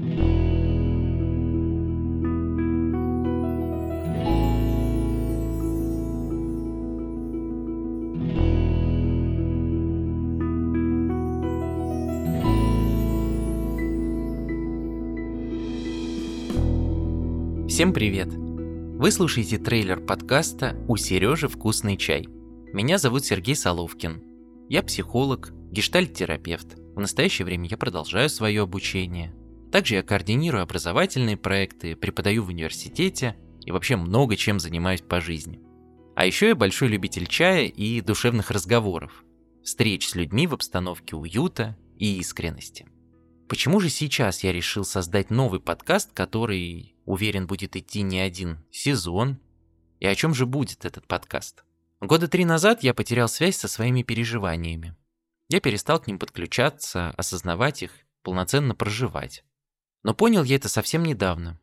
Всем привет! Вы слушаете трейлер подкаста «У Сережи вкусный чай». Меня зовут Сергей Соловкин. Я психолог, гештальт-терапевт. В настоящее время я продолжаю свое обучение. Также я координирую образовательные проекты, преподаю в университете и вообще много чем занимаюсь по жизни. А еще я большой любитель чая и душевных разговоров, встреч с людьми в обстановке уюта и искренности. Почему же сейчас я решил создать новый подкаст, который Уверен, будет идти не один сезон. И о чем же будет этот подкаст? Года три назад я потерял связь со своими переживаниями. Я перестал к ним подключаться, осознавать их, полноценно проживать. Но понял я это совсем недавно.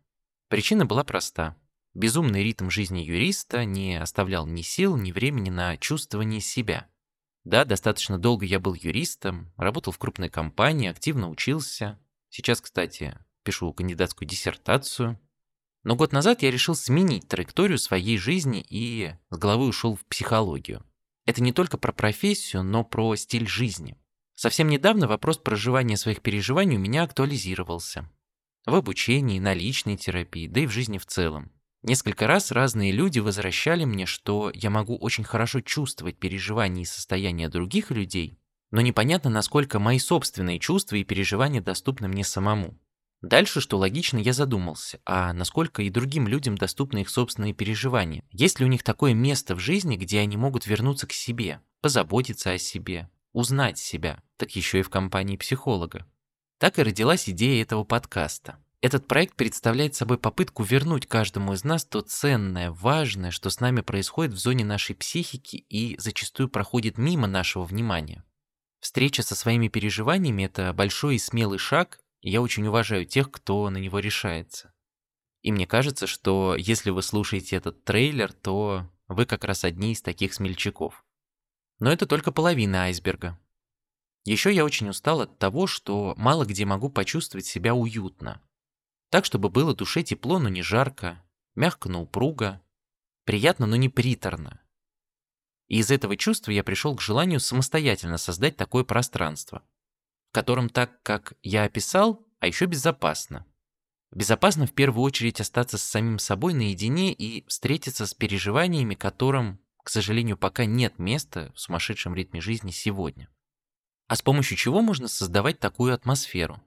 Причина была проста. Безумный ритм жизни юриста не оставлял ни сил, ни времени на чувствование себя. Да, достаточно долго я был юристом, работал в крупной компании, активно учился. Сейчас, кстати, пишу кандидатскую диссертацию. Но год назад я решил сменить траекторию своей жизни и с головы ушел в психологию. Это не только про профессию, но про стиль жизни. Совсем недавно вопрос проживания своих переживаний у меня актуализировался. В обучении, на личной терапии, да и в жизни в целом. Несколько раз разные люди возвращали мне, что я могу очень хорошо чувствовать переживания и состояния других людей, но непонятно, насколько мои собственные чувства и переживания доступны мне самому. Дальше, что логично, я задумался, а насколько и другим людям доступны их собственные переживания? Есть ли у них такое место в жизни, где они могут вернуться к себе, позаботиться о себе, узнать себя, так еще и в компании психолога? Так и родилась идея этого подкаста. Этот проект представляет собой попытку вернуть каждому из нас то ценное, важное, что с нами происходит в зоне нашей психики и зачастую проходит мимо нашего внимания. Встреча со своими переживаниями – это большой и смелый шаг, и я очень уважаю тех, кто на него решается. И мне кажется, что если вы слушаете этот трейлер, то вы как раз одни из таких смельчаков. Но это только половина айсберга. Еще я очень устал от того, что мало где могу почувствовать себя уютно. Так, чтобы было душе тепло, но не жарко, мягко, но упруго, приятно, но не приторно. И из этого чувства я пришел к желанию самостоятельно создать такое пространство – в котором так, как я описал, а еще безопасно. Безопасно в первую очередь остаться с самим собой наедине и встретиться с переживаниями, которым, к сожалению, пока нет места в сумасшедшем ритме жизни сегодня. А с помощью чего можно создавать такую атмосферу?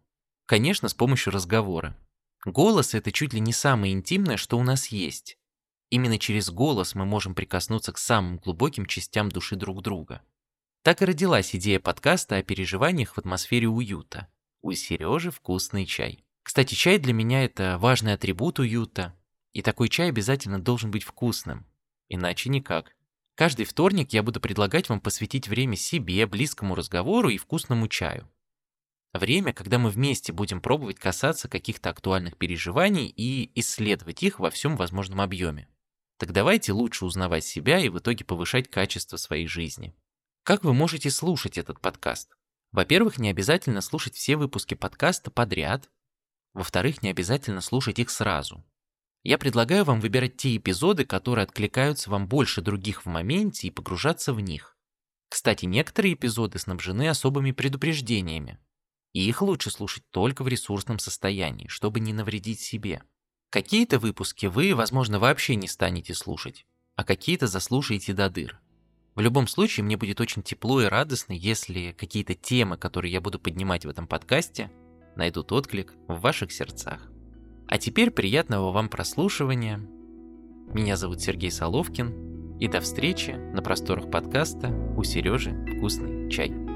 Конечно, с помощью разговора. Голос – это чуть ли не самое интимное, что у нас есть. Именно через голос мы можем прикоснуться к самым глубоким частям души друг друга. Так и родилась идея подкаста о переживаниях в атмосфере уюта. У Сережи вкусный чай. Кстати, чай для меня это важный атрибут уюта, и такой чай обязательно должен быть вкусным. Иначе никак. Каждый вторник я буду предлагать вам посвятить время себе, близкому разговору и вкусному чаю. Время, когда мы вместе будем пробовать касаться каких-то актуальных переживаний и исследовать их во всем возможном объеме. Так давайте лучше узнавать себя и в итоге повышать качество своей жизни. Как вы можете слушать этот подкаст? Во-первых, не обязательно слушать все выпуски подкаста подряд. Во-вторых, не обязательно слушать их сразу. Я предлагаю вам выбирать те эпизоды, которые откликаются вам больше других в моменте и погружаться в них. Кстати, некоторые эпизоды снабжены особыми предупреждениями. И их лучше слушать только в ресурсном состоянии, чтобы не навредить себе. Какие-то выпуски вы, возможно, вообще не станете слушать, а какие-то заслушаете до дыр. В любом случае, мне будет очень тепло и радостно, если какие-то темы, которые я буду поднимать в этом подкасте, найдут отклик в ваших сердцах. А теперь приятного вам прослушивания. Меня зовут Сергей Соловкин, и до встречи на просторах подкаста «У Сережи вкусный чай».